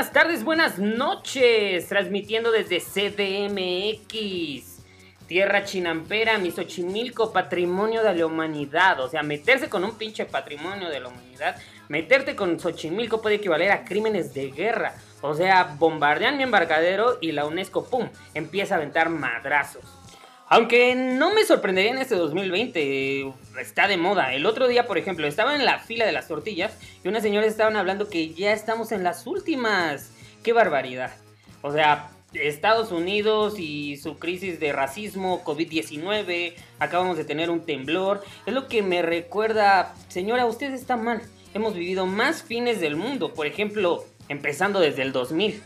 Buenas tardes, buenas noches. Transmitiendo desde CDMX. Tierra Chinampera, Misochimilco, patrimonio de la humanidad. O sea, meterse con un pinche patrimonio de la humanidad, meterte con Xochimilco puede equivaler a crímenes de guerra. O sea, bombardean mi embarcadero y la UNESCO, ¡pum!, empieza a aventar madrazos. Aunque no me sorprendería en este 2020, está de moda. El otro día, por ejemplo, estaba en la fila de las tortillas y unas señoras estaban hablando que ya estamos en las últimas. ¡Qué barbaridad! O sea, Estados Unidos y su crisis de racismo, COVID-19, acabamos de tener un temblor. Es lo que me recuerda, señora, usted está mal. Hemos vivido más fines del mundo, por ejemplo, empezando desde el 2000.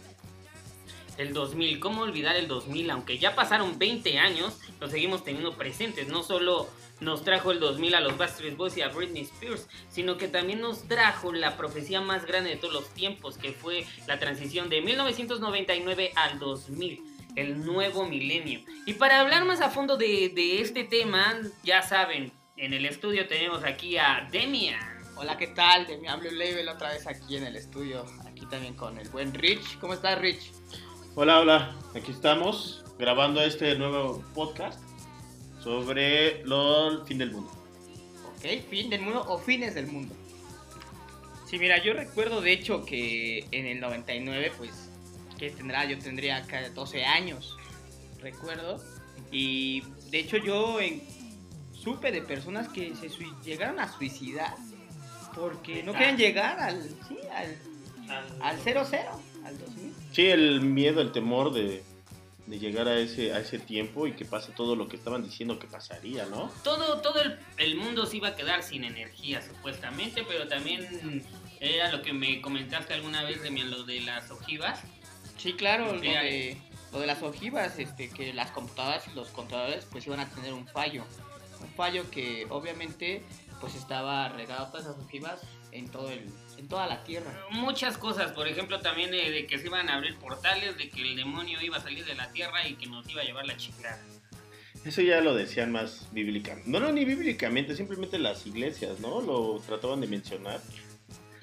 El 2000, ¿cómo olvidar el 2000? Aunque ya pasaron 20 años, lo seguimos teniendo presentes. No solo nos trajo el 2000 a los Backstreet Boys y a Britney Spears, sino que también nos trajo la profecía más grande de todos los tiempos, que fue la transición de 1999 al 2000 el nuevo milenio. Y para hablar más a fondo de, de, este tema, ya saben, en el estudio tenemos aquí a Demian. Hola, ¿qué tal? Demian Blue Label otra vez aquí en el estudio, aquí también con el buen Rich. ¿Cómo estás, Rich? Hola, hola, aquí estamos grabando este nuevo podcast sobre el fin del mundo. Ok, fin del mundo o fines del mundo. Sí, mira, yo recuerdo de hecho que en el 99, pues, ¿qué tendrá? Yo tendría acá 12 años, recuerdo. Y de hecho yo en, supe de personas que se llegaron a suicidar porque no querían llegar al, sí, al, al 00, al 2000. Sí, el miedo, el temor de, llegar a ese, a ese tiempo y que pase todo lo que estaban diciendo que pasaría, ¿no? Todo, todo el, mundo se iba a quedar sin energía, supuestamente, pero también era lo que me comentaste alguna vez de lo de las ojivas. Sí, claro, lo de, lo de las ojivas, este, que las computadoras y los controladores pues iban a tener un fallo. Un fallo que obviamente pues estaba regado todas esas ojivas en todo el en toda la tierra. Muchas cosas, por ejemplo, también de que se iban a abrir portales, de que el demonio iba a salir de la tierra y que nos iba a llevar la chingada. Eso ya lo decían más bíblicamente. No, no, ni bíblicamente, simplemente las iglesias, ¿no? Lo trataban de mencionar.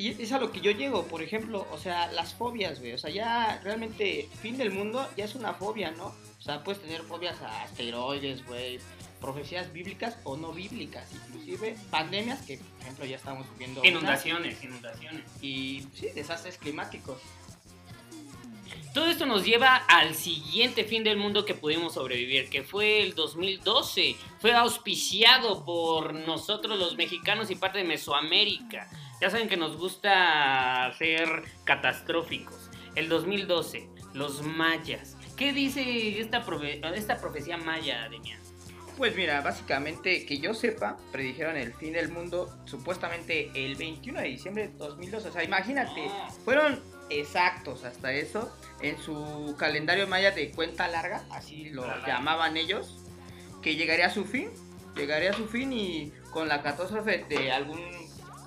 Y es a lo que yo llego, por ejemplo, o sea, las fobias, güey. O sea, ya realmente, fin del mundo ya es una fobia, ¿no? O sea, puedes tener fobias a asteroides, güey, profecías bíblicas o no bíblicas, inclusive pandemias que, por ejemplo, ya estamos viviendo. Inundaciones, inundaciones. Y sí, desastres climáticos. Todo esto nos lleva al siguiente fin del mundo que pudimos sobrevivir, que fue el 2012. Fue auspiciado por nosotros los mexicanos y parte de Mesoamérica. Ya saben que nos gusta ser catastróficos. El 2012, los mayas. ¿Qué dice esta, esta profecía maya, Demian? Pues mira, básicamente que yo sepa, predijeron el fin del mundo supuestamente el 21 de diciembre de 2012. O sea, imagínate, fueron exactos hasta eso en su calendario maya de cuenta larga, así lo llamaban ellos, que llegaría a su fin, llegaría a su fin y con la catástrofe de algún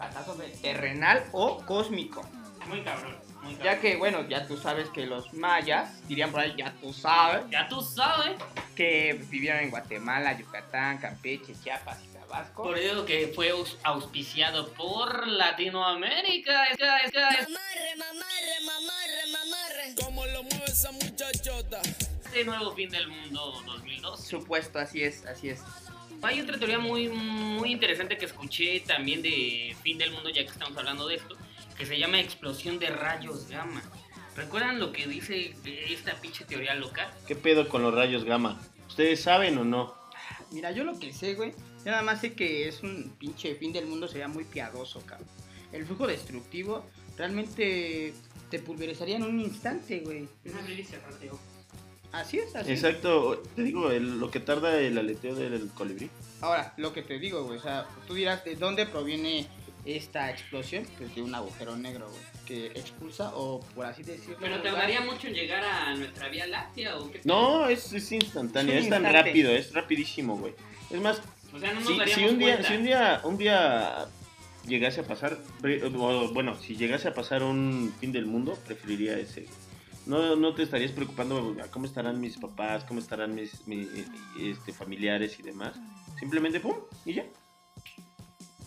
catástrofe terrenal o cósmico. Muy cabrón. Ya que, bueno, ya tú sabes que los mayas, dirían por ahí, ya tú sabes. Ya tú sabes. Que vivieron en Guatemala, Yucatán, Campeche, Chiapas y Tabasco. Por eso que fue auspiciado por Latinoamérica. Mamarre, mamarre, mamarre, mamarre. ¿Cómo lo mueve esa muchachota? Este nuevo fin del mundo 2002. Supuesto, así es, así es. Hay otra teoría muy, muy interesante que escuché también de fin del mundo, ya que estamos hablando de esto que se llama explosión de rayos gamma. ¿Recuerdan lo que dice esta pinche teoría loca? ¿Qué pedo con los rayos gamma? ¿Ustedes saben o no? Mira, yo lo que sé, güey, nada más sé que es un pinche fin del mundo, sería muy piadoso, cabrón. El flujo destructivo realmente te pulverizaría en un instante, güey. Así es, así. Exacto, te digo, lo que tarda el aleteo del colibrí. Ahora, lo que te digo, güey, o sea, tú dirás de dónde proviene esta explosión pues, de un agujero negro, que expulsa o por así decirlo. ¿Pero tardaría mucho en llegar a nuestra Vía Láctea o qué? No, es, es instantáneo, es, tan rápido, es rapidísimo, güey. Es más, si, un día, si un día, un día llegase a pasar, bueno, si llegase a pasar un fin del mundo, preferiría ese. No, no te estarías preocupando cómo estarán mis papás, cómo estarán mis, mis este, familiares y demás. Simplemente pum, y ya.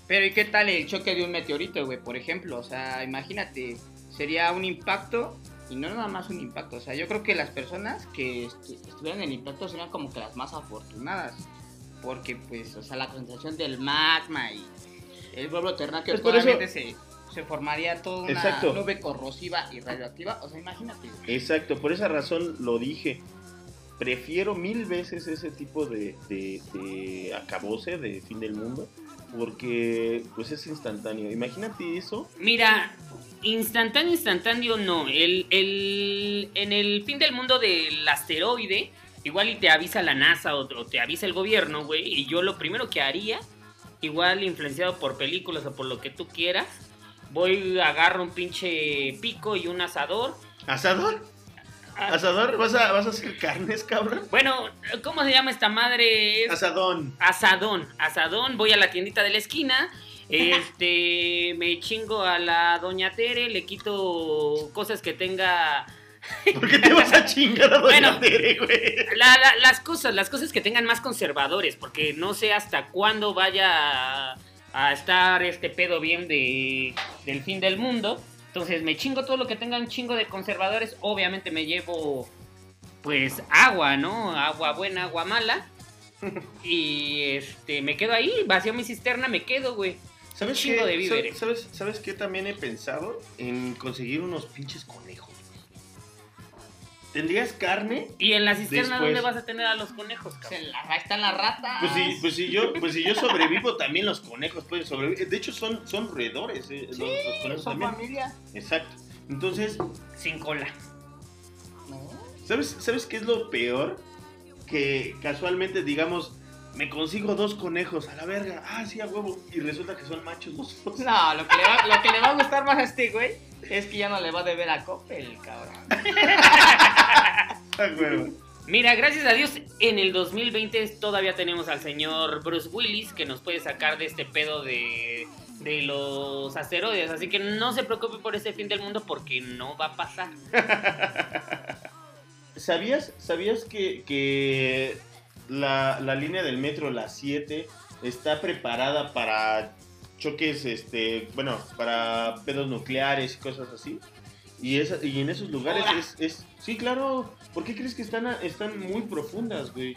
Pero ¿y qué tal el choque de un meteorito, güey? Por ejemplo, o sea, imagínate, sería un impacto y no nada más un impacto. O sea, yo creo que las personas que estuvieran en el impacto serían como que las más afortunadas. Porque, pues, o sea, la concentración del magma y el globo terráqueo pues se, se, formaría toda una nube corrosiva y radioactiva. O sea, imagínate. Exacto, por esa razón lo dije. Prefiero mil veces ese tipo de, de, de acabose de fin del mundo porque pues es instantáneo. Imagínate eso. Mira, instantáneo, instantáneo no. El, el, en el fin del mundo del asteroide, igual y te avisa la NASA o, te avisa el gobierno, güey. Y yo lo primero que haría, igual influenciado por películas o por lo que tú quieras, voy, agarro un pinche pico y un asador. ¿Asador? Ah. ¿Asador? ¿Vas a, ¿Vas a hacer carnes, cabrón? Bueno, ¿cómo se llama esta madre? Asadón. Asadón. Asadón. Voy a la tiendita de la esquina. Este, me chingo a la doña Tere, le quito cosas que tenga... ¿Por qué te vas a chingar a doña Tere, güey? las cosas, las cosas que tengan más conservadores, porque no sé hasta cuándo vaya a, estar este pedo bien de, del fin del mundo. Entonces me chingo todo lo que tenga un chingo de conservadores. Obviamente me llevo pues agua, ¿no? Agua buena, agua mala. y este, me quedo ahí, vacío mi cisterna, me quedo, güey. ¿Sabes chingo de víveres. ¿sabes, ¿Sabes qué también he pensado? En conseguir unos pinches conejos. ¿Tendrías carne? ¿Y en la cisterna dónde vas a tener a los conejos, cabrón? En la, están las ratas. Pues si, pues si yo, pues si yo sobrevivo, también los conejos pueden sobrevivir. De hecho, son, son roedores. Eh, sí, los, conejos son familia. Exacto. Entonces. Sin cola. ¿Sabes, ¿Sabes qué es lo peor? Que casualmente, digamos, me consigo dos conejos a la verga. Ah, sí, a huevo. Y resulta que son machos los dos. No, lo que, le va, lo que le va a gustar más a este güey es que ya no le va a deber a Coppel, cabrón. Mira, gracias a Dios, en el 2020 todavía tenemos al señor Bruce Willis que nos puede sacar de este pedo de, de los asteroides. Así que no se preocupe por ese fin del mundo porque no va a pasar. ¿Sabías, sabías que, que la, la, línea del metro, la 7, está preparada para choques, este, bueno, para pedos nucleares y cosas así? Y, esa, y en esos lugares es, es, Sí, claro. ¿Por qué crees que están, están muy profundas, güey?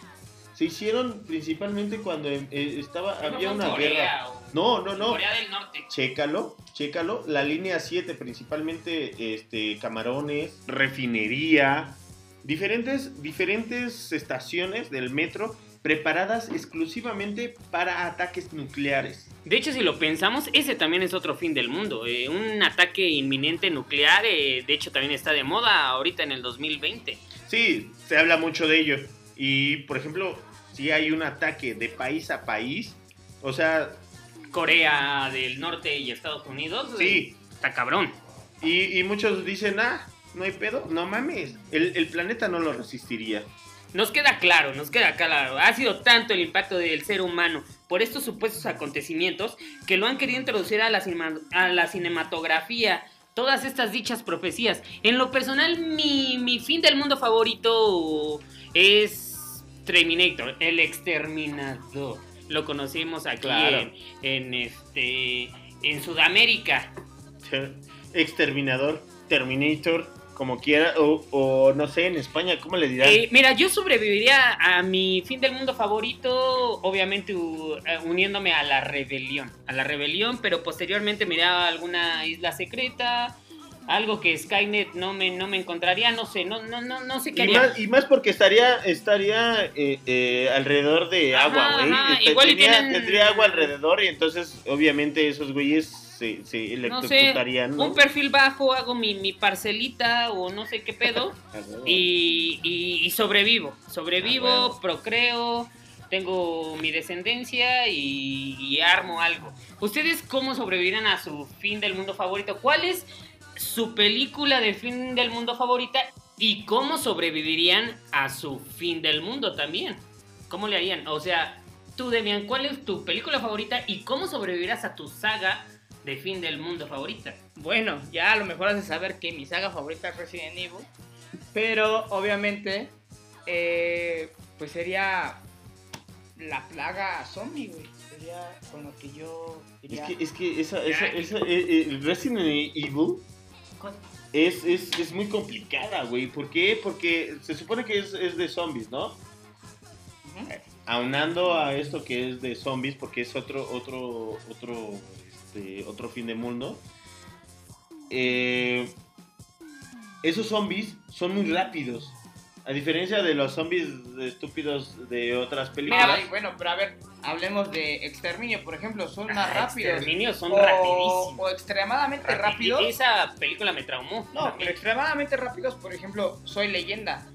Se hicieron principalmente cuando eh, estaba había una guerra. No, no, no. Corea del Norte. Chécalo, chécalo. La línea 7, principalmente este, camarones, refinería, diferentes, diferentes estaciones del metro preparadas exclusivamente para ataques nucleares. De hecho, si lo pensamos, ese también es otro fin del mundo. Eh, un ataque inminente nuclear, eh, de hecho, también está de moda ahorita en el 2020. Sí, se habla mucho de ello. Y, por ejemplo, si hay un ataque de país a país, o sea... Corea del Norte y Estados Unidos. Sí. Está cabrón. Y, y muchos dicen, ah, no hay pedo, no mames, el, el planeta no lo resistiría. Nos queda claro, nos queda claro, ha sido tanto el impacto del ser humano por estos supuestos acontecimientos que lo han querido introducir a la, a la cinematografía, todas estas dichas profecías. En lo personal, mi, mi fin del mundo favorito es Terminator, el exterminador. Lo conocimos aquí en, en, este, en Sudamérica. Exterminador, Terminator como quiera, o, no sé, en España, ¿cómo le dirán? Eh, mira, yo sobreviviría a mi fin del mundo favorito, obviamente eh, uniéndome a la rebelión, a la rebelión, pero posteriormente me iría a alguna isla secreta, algo que Skynet no me, no me encontraría, no sé, no, no, no, no sé qué haría. Y más, y más porque estaría, estaría eh, alrededor de agua, güey. Igual tendría agua alrededor y entonces, obviamente, esos güeyes se, no sé, un perfil bajo, hago mi, parcelita o no sé qué pedo y, sobrevivo, sobrevivo, procreo, tengo mi descendencia y, armo algo. ¿Ustedes cómo sobrevivirán a su fin del mundo favorito? ¿Cuál es su película de fin del mundo favorita y cómo sobrevivirían a su fin del mundo también? ¿Cómo le harían? O sea, tú, Demian, ¿cuál es tu película favorita y cómo sobrevivirás a tu saga de fin del mundo favorita. Bueno, ya a lo mejor hace saber que mi saga favorita es Resident Evil. Pero obviamente, eh, pues sería la plaga zombie, güey. Sería con lo que yo. Es que, es que esa, esa, esa eh, eh, Resident Evil es, es, es muy complicada, güey. ¿Por qué? Porque se supone que es, es de zombies, ¿no? Aunando a esto que es de zombies, porque es otro, otro, otro, este, otro fin de mundo. Eh, esos zombies son muy rápidos. A diferencia de los zombies estúpidos de otras películas. bueno, pero a ver, hablemos de Exterminio, por ejemplo, son más ah, rápidos. Exterminio son rapidísimos. O extremadamente rápidos. Esa película me traumó. No, pero extremadamente rápidos, por ejemplo, Soy Leyenda.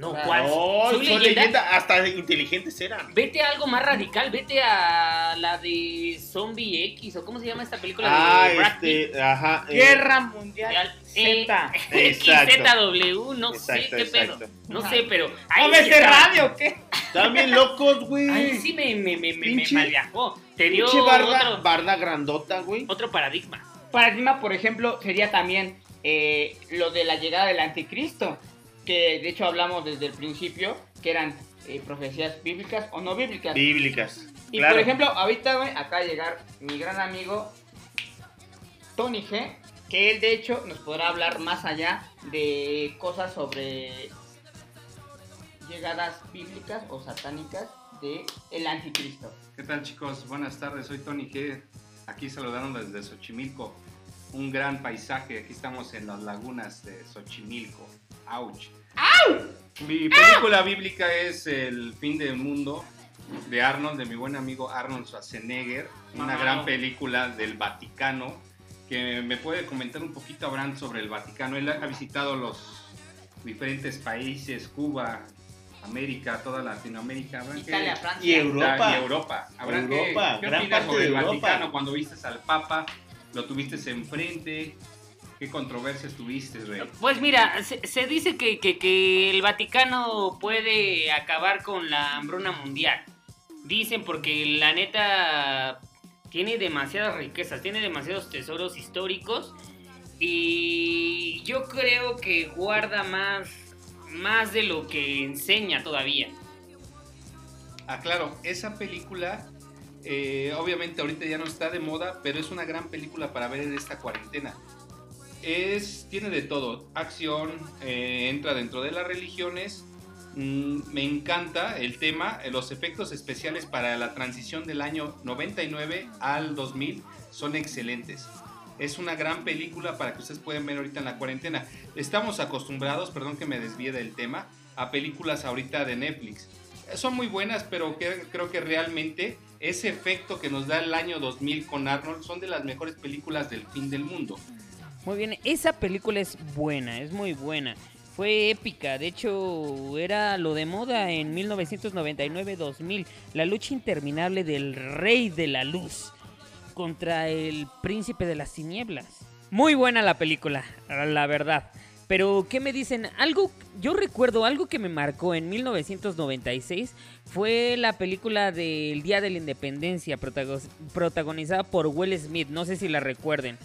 No, ¿cuál? No, ¿Soy, leyenda? Hasta inteligentes eran. Vete a algo más radical, vete a la de Zombie X, o cómo se llama esta película ah, de este, ajá. Eh. Guerra Mundial Z. XZW, no sé qué pedo. No sé, pero. Ahí sí radio o qué? También locos, güey. Ahí sí me, me, me, me, malviajó. Te dio. barda, otro, barda grandota, güey. Otro paradigma. Paradigma, por ejemplo, sería también eh, lo de la llegada del anticristo que de hecho hablamos desde el principio, que eran eh, profecías bíblicas o no bíblicas. Bíblicas. Y por ejemplo, ahorita, güey, acaba de llegar mi gran amigo Tony G, que él de hecho nos podrá hablar más allá de cosas sobre llegadas bíblicas o satánicas de el anticristo. ¿Qué tal chicos? Buenas tardes, soy Tony G, aquí saludando desde Xochimilco, un gran paisaje, aquí estamos en las lagunas de Xochimilco. ¡Auch! Mi película bíblica es El fin del mundo de Arnold, de mi buen amigo Arnold Schwarzenegger. Una gran película del Vaticano que me puede comentar un poquito, Abraham, sobre el Vaticano. Él ha visitado los diferentes países, Cuba, América, toda Latinoamérica. Italia, Francia. Y Europa. Y Europa. Europa, ¿qué, opinas sobre el Vaticano cuando vistes al Papa? ¿Lo tuviste enfrente? ¿Qué controversias tuviste, Rey? Pues mira, se, dice que, el Vaticano puede acabar con la hambruna mundial. Dicen porque la neta tiene demasiadas riquezas, tiene demasiados tesoros históricos y yo creo que guarda más, más de lo que enseña todavía. Ah, claro, esa película eh, obviamente ahorita ya no está de moda, pero es una gran película para ver en esta cuarentena es, tiene de todo. Acción, eh, entra dentro de las religiones. Mm, me encanta el tema, eh, los efectos especiales para la transición del año 99 al 2000 son excelentes. Es una gran película para que ustedes puedan ver ahorita en la cuarentena. Estamos acostumbrados, perdón que me desvíe del tema, a películas ahorita de Netflix. Son muy buenas, pero creo que realmente ese efecto que nos da el año 2000 con Arnold son de las mejores películas del fin del mundo. Muy bien, esa película es buena, es muy buena. Fue épica, de hecho era lo de moda en 1999-2000, la lucha interminable del rey de la luz contra el príncipe de las tinieblas. Muy buena la película, la verdad. Pero, ¿qué me dicen? Algo, yo recuerdo algo que me marcó en 1996 fue la película del Día de la Independencia, protagonizada por Will Smith, no sé si la recuerden.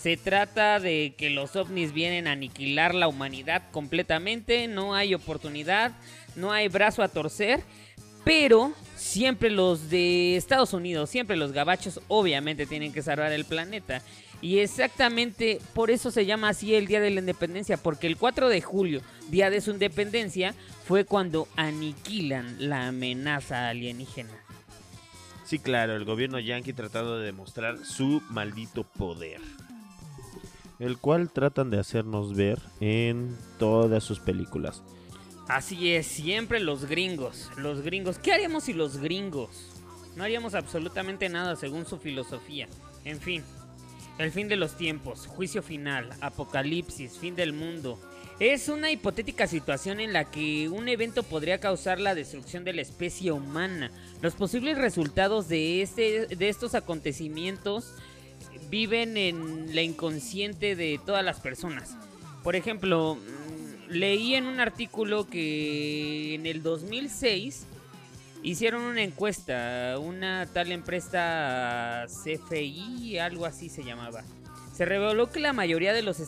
Se trata de que los ovnis vienen a aniquilar la humanidad completamente, no hay oportunidad, no hay brazo a torcer, pero siempre los de Estados Unidos, siempre los gabachos, obviamente tienen que salvar el planeta. Y exactamente por eso se llama así el Día de la Independencia, porque el 4 de julio, día de su independencia, fue cuando aniquilan la amenaza alienígena. Sí, claro, el gobierno yanqui tratado de demostrar su maldito poder el cual tratan de hacernos ver en todas sus películas. Así es, siempre los gringos, los gringos. ¿Qué haríamos si los gringos? No haríamos absolutamente nada según su filosofía. En fin, el fin de los tiempos, juicio final, apocalipsis, fin del mundo. Es una hipotética situación en la que un evento podría causar la destrucción de la especie humana. Los posibles resultados de, este, de estos acontecimientos viven en la inconsciente de todas las personas. Por ejemplo, leí en un artículo que en el 2006 hicieron una encuesta, una tal empresa CFI, algo así se llamaba. Se reveló que la mayoría de los,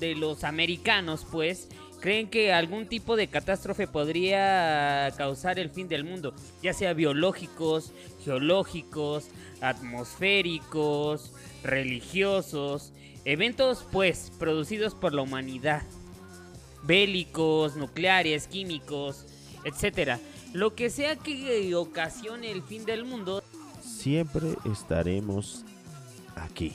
de los americanos, pues, creen que algún tipo de catástrofe podría causar el fin del mundo, ya sea biológicos, geológicos, atmosféricos, religiosos, eventos pues producidos por la humanidad, bélicos, nucleares, químicos, etcétera. Lo que sea que ocasione el fin del mundo, siempre estaremos aquí.